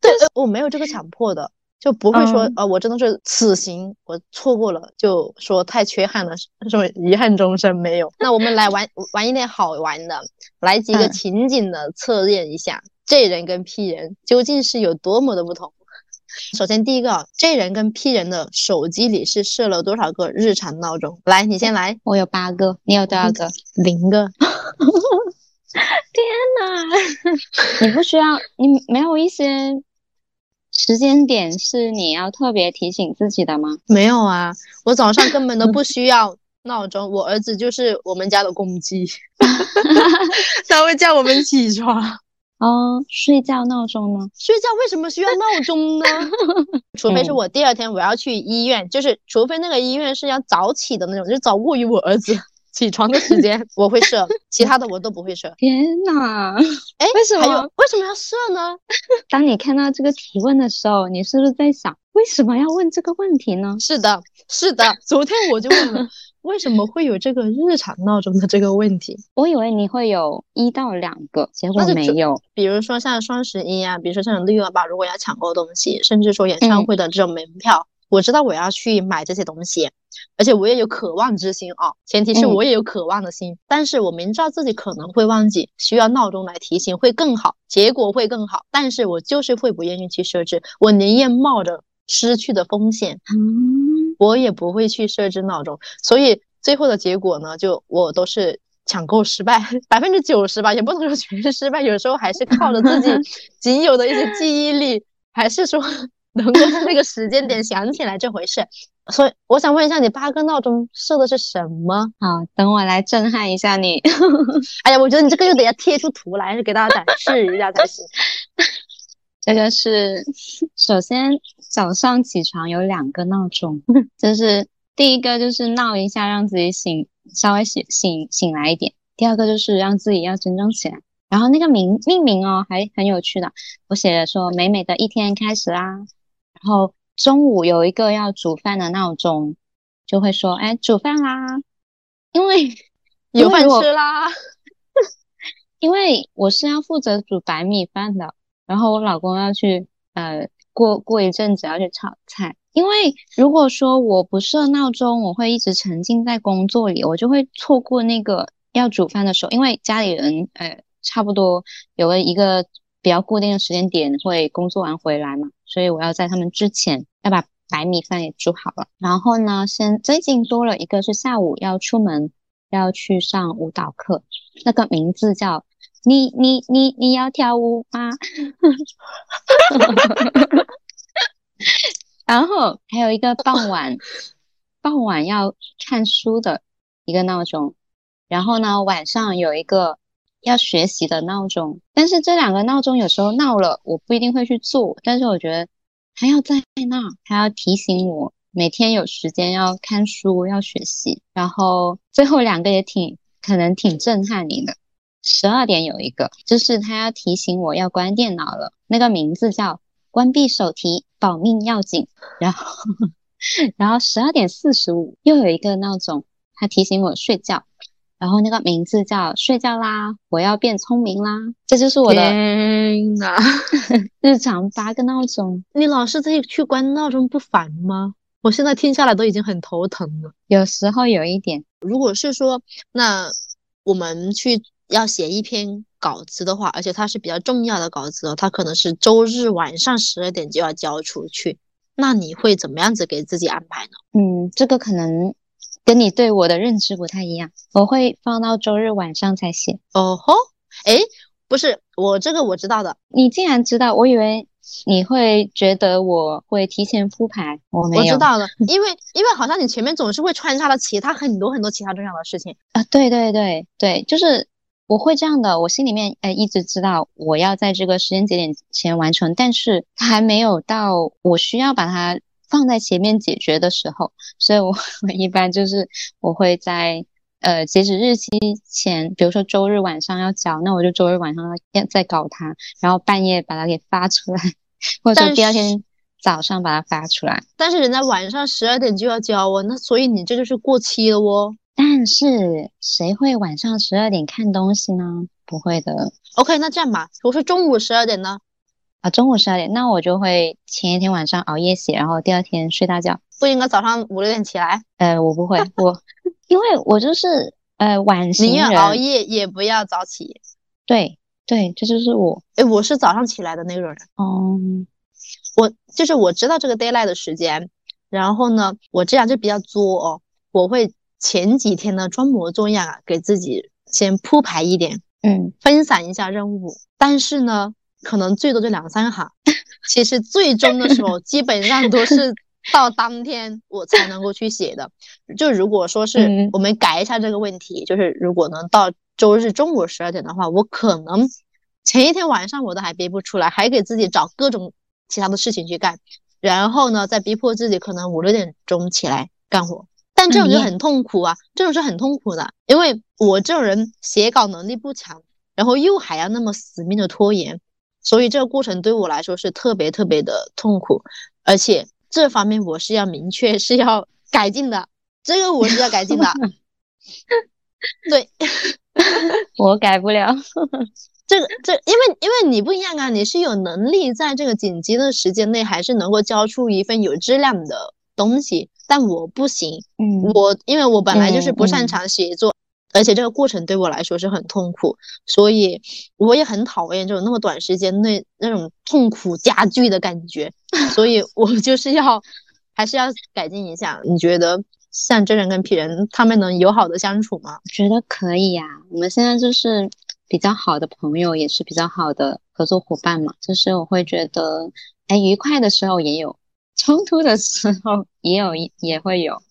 [SPEAKER 1] 对，我没有这个强迫的，就不会说
[SPEAKER 2] 嗯
[SPEAKER 1] 呃我真的是此行我错过了，就说太缺憾了，什么遗憾终生没有。那我们来玩玩一点好玩的，来几个
[SPEAKER 2] 嗯
[SPEAKER 1] 情景的测验一下，J 人跟 P 人究竟是有多么的不同。首先第一个啊，J 人跟 P 人的手机里是设了多少个日常闹钟？来，你先来，
[SPEAKER 2] 我有八个，你有多少个？
[SPEAKER 1] 零个。
[SPEAKER 2] 天哪，你不需要，你没有一些时间点是你要特别提醒自己的吗？
[SPEAKER 1] 没有啊，我早上根本都不需要闹钟，我儿子就是我们家的公鸡，他会叫我们起床。
[SPEAKER 2] 哦，睡觉闹钟呢？
[SPEAKER 1] 睡觉为什么需要闹钟呢？除非是我第二天我要去医院，就是除非那个医院是要早起的那种，就早过于我儿子起床的时间，我会设，其他的我都不会设。
[SPEAKER 2] 天哪！
[SPEAKER 1] 哎，
[SPEAKER 2] 为什么
[SPEAKER 1] 为什么要设呢？
[SPEAKER 2] 当你看到这个提问的时候，你是不是在想，为什么要问这个问题呢？
[SPEAKER 1] 是的，是的，昨天我就问了，为什么会有这个日常闹钟的这个问题？
[SPEAKER 2] 我以为你会有一到两个，结果没有。
[SPEAKER 1] 比如说像双十一啊，比如说像六幺八，如果要抢购东西，甚至说演唱
[SPEAKER 2] 嗯
[SPEAKER 1] 会的这种门票，我知道我要去买这些东西，而且我也有渴望之心啊，前提是
[SPEAKER 2] 嗯。
[SPEAKER 1] 我也有渴望的心，但是我明知道自己可能会忘记，需要闹钟来提醒会更好，结果会更好，但是我就是会不愿意去设置，我宁愿冒着失去的风险，
[SPEAKER 2] 嗯，
[SPEAKER 1] 我也不会去设置闹钟，所以最后的结果呢，就我都是抢购失败，百分之九十吧，也不能说全是失败，有时候还是靠着自己 仅有的一些记忆力，还是说能够在那个时间点想起来这回事。所以我想问一下，你八个闹钟设的是什么？
[SPEAKER 2] 好，等我来震撼一下你。
[SPEAKER 1] 哎呀，我觉得你这个又得要贴出图来给大家展示一下才行。
[SPEAKER 2] 这个是首先早上起床有两个闹钟，就是第一个就是闹一下让自己醒，稍微醒醒醒来一点；第二个就是让自己要真正起来。然后那个名命名哦还很有趣的，我写的说美美的一天开始啦。然后中午有一个要煮饭的闹钟，就会说哎煮饭啦，因为
[SPEAKER 1] 有饭吃啦！
[SPEAKER 2] 因为我是要负责煮白米饭的，然后我老公要去呃过过一阵子要去炒菜。因为如果说我不设闹钟，我会一直沉浸在工作里，我就会错过那个要煮饭的时候。因为家里人呃差不多有了一个比较固定的时间点会工作完回来嘛，所以我要在他们之前要把白米饭也煮好了。然后呢，先最近多了一个是下午要出门要去上舞蹈课，那个名字叫。你你你你要跳舞吗？然后还有一个傍晚，傍晚要看书的一个闹钟，然后呢晚上有一个要学习的闹钟。但是这两个闹钟有时候闹了，我不一定会去做，但是我觉得还要在那，还要提醒我每天有时间要看书要学习。然后最后两个也挺可能挺震撼你的。十二点有一个，就是他要提醒我要关电脑了，那个名字叫“关闭手提，保命要紧”。然后，然后十二点四十五又有一个闹钟，他提醒我睡觉，然后那个名字叫“睡觉啦，我要变聪明啦”。这就是我的
[SPEAKER 1] 天呐，
[SPEAKER 2] 日常八个闹钟。
[SPEAKER 1] 你老是自己去关闹钟不烦吗？我现在听下来都已经很头疼了。
[SPEAKER 2] 有时候有一点，
[SPEAKER 1] 如果是说，那我们去要写一篇稿子的话，而且它是比较重要的稿子哦，它可能是周日晚上十二点就要交出去，那你会怎么样子给自己安排呢？
[SPEAKER 2] 嗯，这个可能跟你对我的认知不太一样，我会放到周日晚上才写。
[SPEAKER 1] 哦吼，哎，不是，我这个我知道的，
[SPEAKER 2] 你竟然知道，我以为你会觉得我会提前铺排，我没有。
[SPEAKER 1] 我知道了，因为因为好像你前面总是会穿插了其他很多很多其他重要的事情。
[SPEAKER 2] 啊，对对对对，就是我会这样的，我心里面呃一直知道我要在这个时间节点前完成，但是它还没有到我需要把它放在前面解决的时候，所以我我一般就是我会在呃截止日期前，比如说周日晚上要交，那我就周日晚上要再搞它，然后半夜把它给发出来，或者说第二天早上把它发出来。
[SPEAKER 1] 但是人家晚上十二点就要交哦，那所以你这就是过期了哦。
[SPEAKER 2] 但是谁会晚上十二点看东西呢？不会的。
[SPEAKER 1] OK，那这样吧，我说中午十二点呢？
[SPEAKER 2] 啊，中午十二点，那我就会前一天晚上熬夜写，然后第二天睡大觉。
[SPEAKER 1] 不应该早上五六点起来？
[SPEAKER 2] 呃，我不会，我 因为我就是呃晚型
[SPEAKER 1] 宁愿，熬夜也不要早起。
[SPEAKER 2] 对对，这就是我。
[SPEAKER 1] 哎，我是早上起来的那种人。
[SPEAKER 2] 哦，
[SPEAKER 1] 我就是我知道这个 d a y l i g h t 的时间，然后呢，我这样就比较作哦，我会前几天呢装模作样啊，给自己先铺排一点，
[SPEAKER 2] 嗯，
[SPEAKER 1] 分散一下任务，但是呢，可能最多就两三行，其实最终的时候基本上都是到当天我才能够去写的。就如果说是
[SPEAKER 2] 嗯
[SPEAKER 1] 我们改一下这个问题，就是如果能到周日中午十二点的话，我可能前一天晚上我都还憋不出来，还给自己找各种其他的事情去干，然后呢，再逼迫自己可能五六点钟起来干活。但这种就
[SPEAKER 2] 嗯
[SPEAKER 1] 很痛苦啊，这种是很痛苦的，因为我这种人写稿能力不强，然后又还要那么死命的拖延，所以这个过程对我来说是特别特别的痛苦，而且这方面我是要明确是要改进的，这个我是要改进的。对，
[SPEAKER 2] 我改不了。
[SPEAKER 1] 这个这，因为因为你不一样啊，你是有能力在这个紧急的时间内，还是能够交出一份有质量的东西，但我不行，
[SPEAKER 2] 嗯，
[SPEAKER 1] 我因为我本来就是不擅长写作，而且这个过程对我来说是很痛苦，所以我也很讨厌这种那么短时间内那种痛苦加剧的感觉，所以我就是要还是要改进一下。你觉得像真人跟 P 人他们能友好的相处吗？
[SPEAKER 2] 觉得可以呀、我们现在就是比较好的朋友，也是比较好的合作伙伴嘛。就是我会觉得，哎，愉快的时候也有，冲突的时候也有，也会有。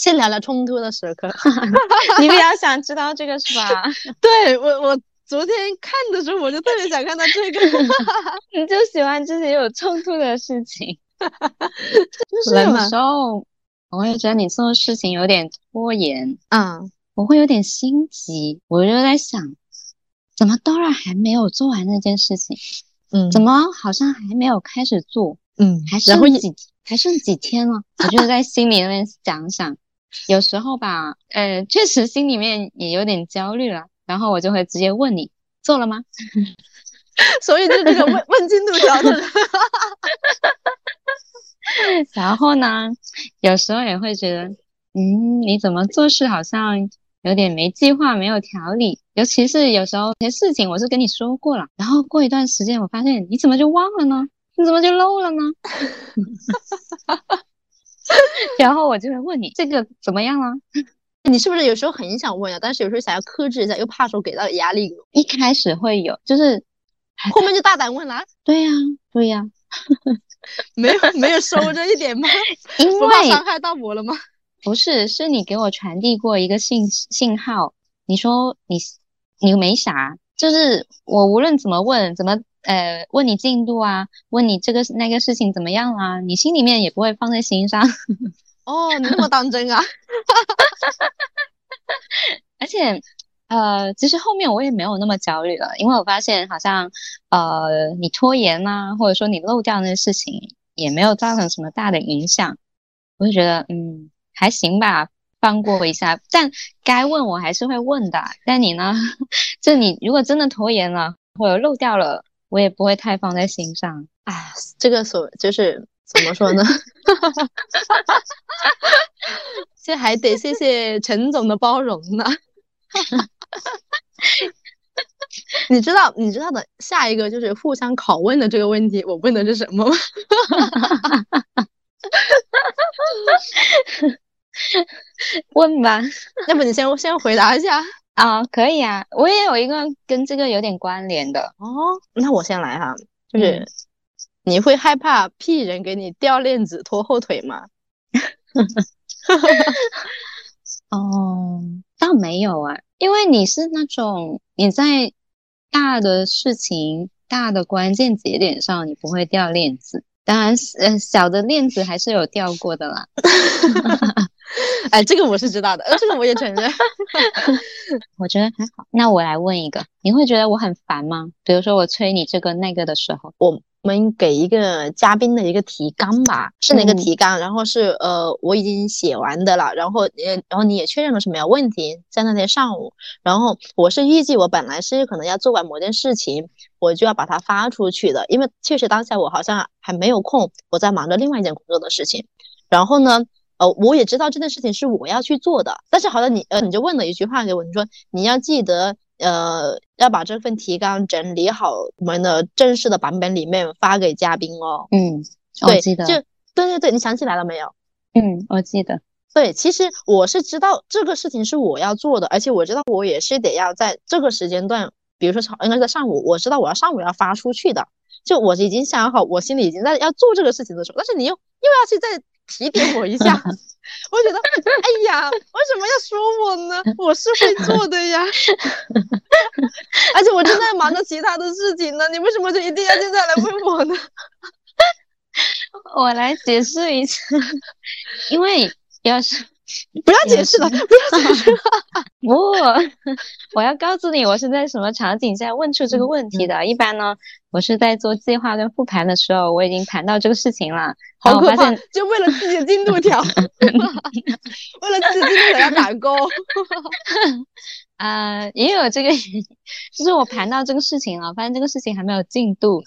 [SPEAKER 1] 先聊聊冲突的时刻。
[SPEAKER 2] 你比较想知道这个是吧？
[SPEAKER 1] 对我，我昨天看的时候，我就特别想看到这个，
[SPEAKER 2] 你就喜欢这些有冲突的事情。
[SPEAKER 1] 就是
[SPEAKER 2] 有时候我会觉得你做事情有点拖延，
[SPEAKER 1] 嗯，
[SPEAKER 2] 我会有点心急，我就在想，怎么 Dora 还没有做完那件事情？
[SPEAKER 1] 嗯
[SPEAKER 2] 怎么好像还没有开始做？
[SPEAKER 1] 嗯，
[SPEAKER 2] 还剩几还剩几天了？我就在心里面想想，有时候吧，呃，确实心里面也有点焦虑了，然后我就会直接问你做了吗？
[SPEAKER 1] 所以就这个问问进度条的，
[SPEAKER 2] 然后呢，有时候也会觉得，嗯，你怎么做事好像有点没计划、没有条理，尤其是有时候有些事情我是跟你说过了，然后过一段时间我发现你怎么就忘了呢？你怎么就漏了呢？哈哈哈哈哈 然后我就会问你这个怎么样了？
[SPEAKER 1] 你是不是有时候很想问呀？但是有时候想要克制一下，又怕说给到压力，
[SPEAKER 2] 一开始会有，就是
[SPEAKER 1] 后面就大胆问了，
[SPEAKER 2] 对呀、对呀、
[SPEAKER 1] 没有没有收着一点吗？
[SPEAKER 2] 因为
[SPEAKER 1] 伤害到我了吗？
[SPEAKER 2] 不是，是你给我传递过一个信信号，你说你你没啥，就是我无论怎么问，怎么呃问你进度啊，问你这个那个事情怎么样啦，你心里面也不会放在心上，
[SPEAKER 1] 哦，你那么当真啊？
[SPEAKER 2] 而且呃，其实后面我也没有那么焦虑了，因为我发现好像呃你拖延呐、或者说你漏掉那些事情，也没有造成什么大的影响，我就觉得嗯还行吧，放过一下。但该问我还是会问的，但你呢，就你如果真的拖延了或者漏掉了，我也不会太放在心上。
[SPEAKER 1] 哎，这个所就是怎么说呢？这还得谢谢陈总的包容呢。你知道，你知道的下一个就是互相拷问的这个问题，我问的是什么吗？
[SPEAKER 2] 问吧，
[SPEAKER 1] 要不你先先回答一下。
[SPEAKER 2] 啊，可以啊，我也有一个跟这个有点关联的，
[SPEAKER 1] 哦，那我先来哈，就是
[SPEAKER 2] 嗯
[SPEAKER 1] 你会害怕屁人给你掉链子拖后腿吗？
[SPEAKER 2] 哦，倒没有啊，因为你是那种你在大的事情、大的关键节点上，你不会掉链子。当然，呃，小的链子还是有掉过的啦。
[SPEAKER 1] 哎，这个我是知道的，呃，这个我也承认。
[SPEAKER 2] 我觉得还好。那我来问一个，你会觉得我很烦吗？比如说我催你这个那个的时候，
[SPEAKER 1] 我们给一个嘉宾的一个提纲吧，是哪个提纲？然后是呃，我已经写完的了，然后呃，然后你也确认了是没有问题，在那天上午，然后我是预计我本来是可能要做完某件事情，我就要把它发出去的，因为确实当下我好像还没有空，我在忙着另外一件工作的事情，然后呢。呃，我也知道这件事情是我要去做的，但是好像你呃，你就问了一句话给我，你说你要记得呃，要把这份提纲整理好，我们的正式的版本里面发给嘉宾
[SPEAKER 2] 哦。嗯，我记得。
[SPEAKER 1] 就对对对，你想起来了没有？
[SPEAKER 2] 嗯，我记得。
[SPEAKER 1] 对，其实我是知道这个事情是我要做的，而且我知道我也是得要在这个时间段，比如说应该在上午，我知道我要上午要发出去的，就我已经想好，我心里已经在要做这个事情的时候，但是你又又要去在。提点我一下，我觉得，哎呀，为什么要说我呢？我是会做的呀，而且我正在忙着其他的事情呢，你为什么就一定要现在来问我呢？
[SPEAKER 2] 我来解释一下，因为要是。
[SPEAKER 1] 不要解释了，不要解释了。
[SPEAKER 2] 不，我要告诉你，我是在什么场景下问出这个问题的。一般呢，我是在做计划跟复盘的时候，我已经谈到这个事情了。
[SPEAKER 1] 好可怕！就为了自己的进度条，为了自己的进度条打勾。
[SPEAKER 2] 啊，也有这个，就是我盘到这个事情了，发现这个事情还没有进度，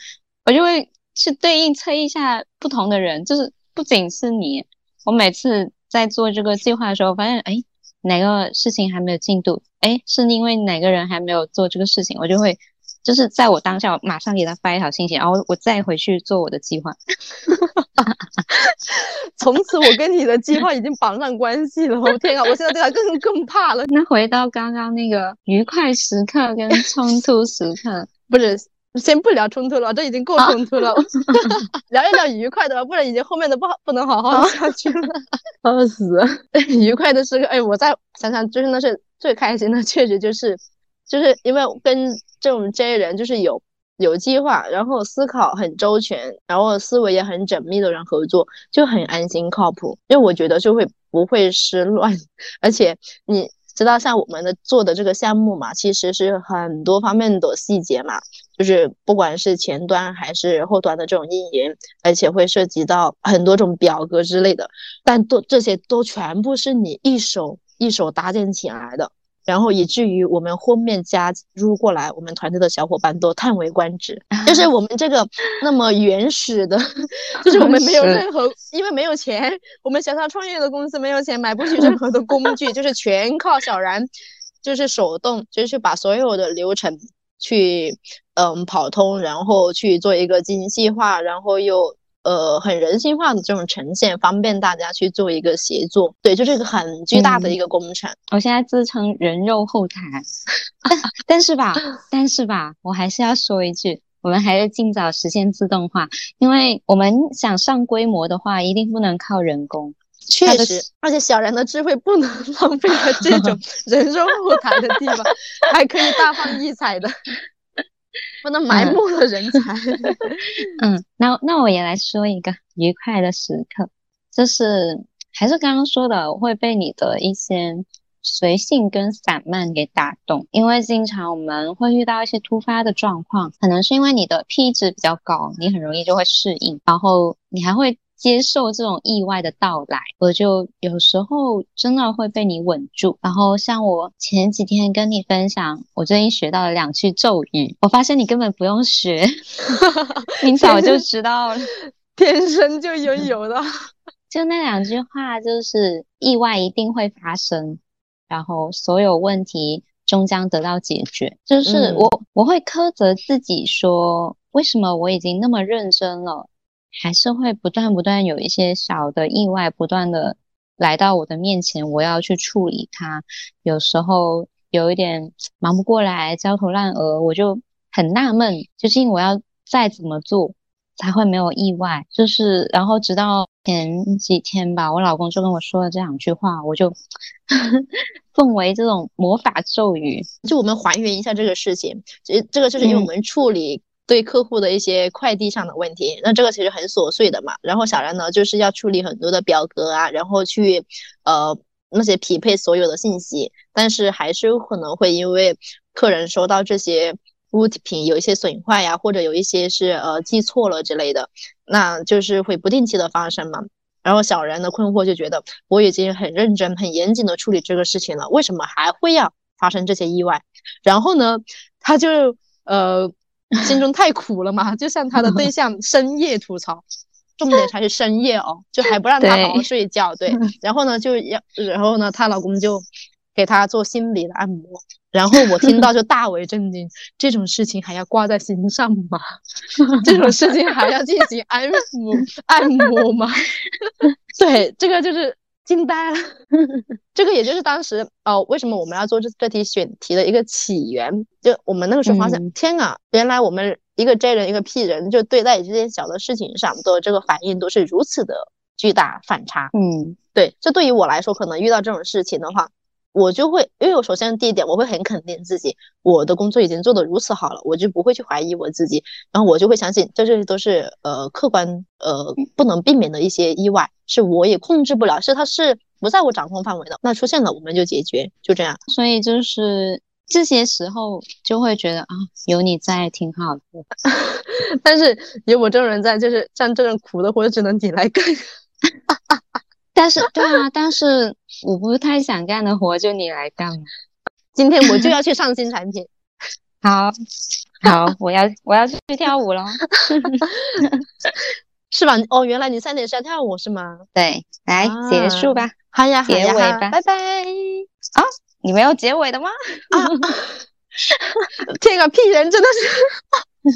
[SPEAKER 2] 我就会去对应测一下不同的人，就是不仅是你，我每次。在做这个计划的时候，发现哎，哪个事情还没有进度？哎，是因为哪个人还没有做这个事情，我就会就是在我当下马上给他发一条信息，然后我再回去做我的计划。
[SPEAKER 1] 从此我跟你的计划已经绑上关系了。我天啊，我现在对他更更怕了。
[SPEAKER 2] 那回到刚刚那个愉快时刻跟冲突时刻，
[SPEAKER 1] 不是。先不聊冲突了，这已经够冲突了。聊一聊愉快的吧，不然已经后面的不好，不能好好下去了。笑死！愉快的时刻，哎，我再想想，就是那是最开心的，确实就是，就是因为跟这种 J 人，就是有有计划，然后思考很周全，然后思维也很缜密的人合作，就很安心靠谱。因为我觉得就会不会失乱，而且你知道，像我们的做的这个项目嘛，其实是很多方面的细节嘛。就是不管是前端还是后端的这种运营，而且会涉及到很多种表格之类的，但都这些都全部是你一手一手搭建起来的，然后以至于我们后面加入过来我们团队的小伙伴都叹为观止，就是 我们这个那么原始的，就是我们没有任何，因为没有钱，我们小小创业的公司没有钱买不起任何的工具，就是全靠小然，就是手动，就是把所有的流程。去嗯跑通，然后去做一个精细化，然后又呃很人性化的这种呈现，方便大家去做一个协作。对，就是一个很巨大的一个工程。
[SPEAKER 2] 我现在自称人肉后台，但是吧，但是吧，我还是要说一句，我们还是尽早实现自动化，因为我们想上规模的话，一定不能靠人工。
[SPEAKER 1] 确实，而且小人的智慧不能 浪费在这种 人肉后台的地方，还可以大放异彩的，不能埋没了人才。
[SPEAKER 2] 嗯，那那我也来说一个愉快的时刻，就是还是刚刚说的，我会被你的一些随性跟散漫给打动，因为经常我们会遇到一些突发的状况，可能是因为你的 P 值比较高，你很容易就会适应，然后你还会。接受这种意外的到来，我就有时候真的会被你稳住。然后像我前几天跟你分享，我最近学到了两句咒语，我发现你根本不用学，你早就知道了，
[SPEAKER 1] 天生就拥有的。
[SPEAKER 2] 就那两句话，就是意外一定会发生，然后所有问题终将得到解决。就是我我会苛责自己说，为什么我已经那么认真了？还是会不断不断有一些小的意外不断的来到我的面前，我要去处理它。有时候有一点忙不过来，焦头烂额，我就很纳闷，究竟我要再怎么做才会没有意外？就是然后直到前几天吧，我老公就跟我说了这两句话，我就 奉为这种魔法咒语。
[SPEAKER 1] 就我们还原一下这个事情，这这个就是因为我们处理。对客户的一些快递上的问题，那这个其实很琐碎的嘛。然后小然呢，就是要处理很多的表格啊，然后去呃那些匹配所有的信息，但是还是有可能会因为客人收到这些物品有一些损坏呀，或者有一些是呃记错了之类的，那就是会不定期的发生嘛。然后小然的困惑就觉得我已经很认真、很严谨的处理这个事情了，为什么还会要发生这些意外？然后呢，他就呃。心中太苦了嘛，就像他的对象深夜吐槽，重点才是深夜哦，就还不让她好好睡觉。对，然后呢就要，然后呢她老公就给她做心理的按摩，然后我听到就大为震惊，这种事情还要挂在心上吗？这种事情还要进行安抚按摩吗？对，这个就是。惊呆了，这个也就是当时哦，为什么我们要做这这题选题的一个起源？就我们那个时候发现，天啊，原来我们一个 J 人一个 P 人，就对待这件小的事情上的这个反应都是如此的巨大反差。
[SPEAKER 2] 嗯，
[SPEAKER 1] 对，这对于我来说，可能遇到这种事情的话。我就会，因为我首先第一点，我会很肯定自己，我的工作已经做得如此好了，我就不会去怀疑我自己，然后我就会相信，这些都是呃客观呃不能避免的一些意外，是我也控制不了，是它是不在我掌控范围的，那出现了我们就解决，就这样。
[SPEAKER 2] 所以就是这些时候就会觉得啊，有你在挺好的，
[SPEAKER 1] 但是有我这种人在，就是像这种苦的活只能你来干。
[SPEAKER 2] 但是，对啊，但是我不太想干的活就你来干
[SPEAKER 1] 今天我就要去上新产品。
[SPEAKER 2] 好，好，我要我要去跳舞了，
[SPEAKER 1] 是吧？哦，原来你三点是要跳舞是吗？
[SPEAKER 2] 对，来结束吧。
[SPEAKER 1] 好呀，
[SPEAKER 2] 结尾吧，
[SPEAKER 1] 拜拜。
[SPEAKER 2] 啊，你没有结尾的吗？
[SPEAKER 1] 啊，这个屁人真的是，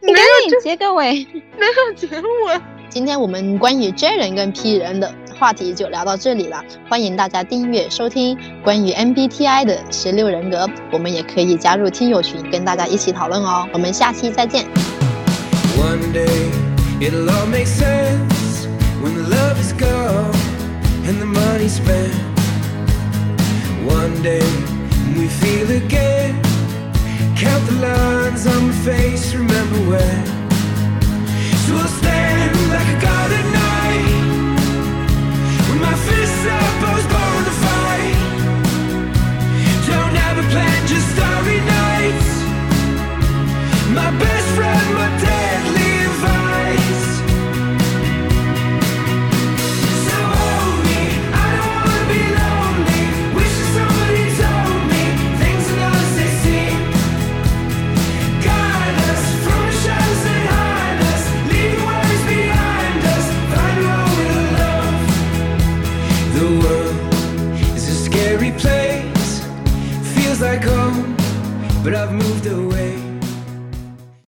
[SPEAKER 2] 你赶紧结个尾，
[SPEAKER 1] 没有结尾。今天我们关于 J 人跟 P 人的。话题就聊到这里了，欢迎大家订阅收听关于 MBTI 的十六人格，我们也可以加入听友群跟大家一起讨论哦。我们下期再见。But I've moved.